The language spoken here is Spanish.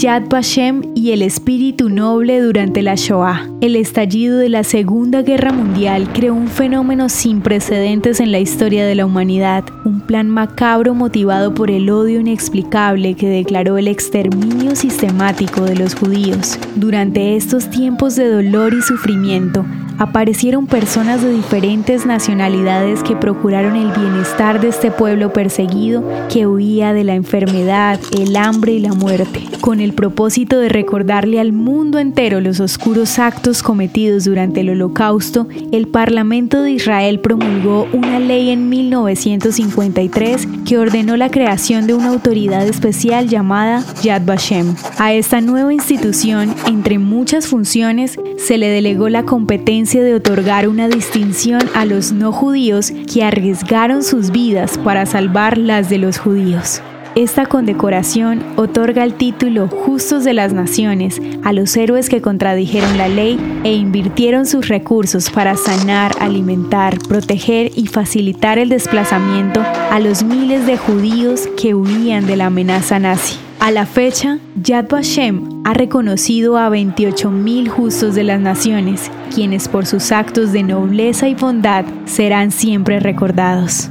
Yad Vashem y el espíritu noble durante la Shoah. El estallido de la Segunda Guerra Mundial creó un fenómeno sin precedentes en la historia de la humanidad, un plan macabro motivado por el odio inexplicable que declaró el exterminio sistemático de los judíos. Durante estos tiempos de dolor y sufrimiento, aparecieron personas de diferentes nacionalidades que procuraron el bienestar de este pueblo perseguido que huía de la enfermedad, el hambre y la muerte, con el propósito de recordarle al mundo entero los oscuros actos cometidos durante el holocausto, el Parlamento de Israel promulgó una ley en 1953 que ordenó la creación de una autoridad especial llamada Yad Vashem. A esta nueva institución, entre muchas funciones, se le delegó la competencia de otorgar una distinción a los no judíos que arriesgaron sus vidas para salvar las de los judíos. Esta condecoración otorga el título Justos de las Naciones a los héroes que contradijeron la ley e invirtieron sus recursos para sanar, alimentar, proteger y facilitar el desplazamiento a los miles de judíos que huían de la amenaza nazi. A la fecha, Yad Vashem ha reconocido a 28.000 justos de las naciones, quienes por sus actos de nobleza y bondad serán siempre recordados.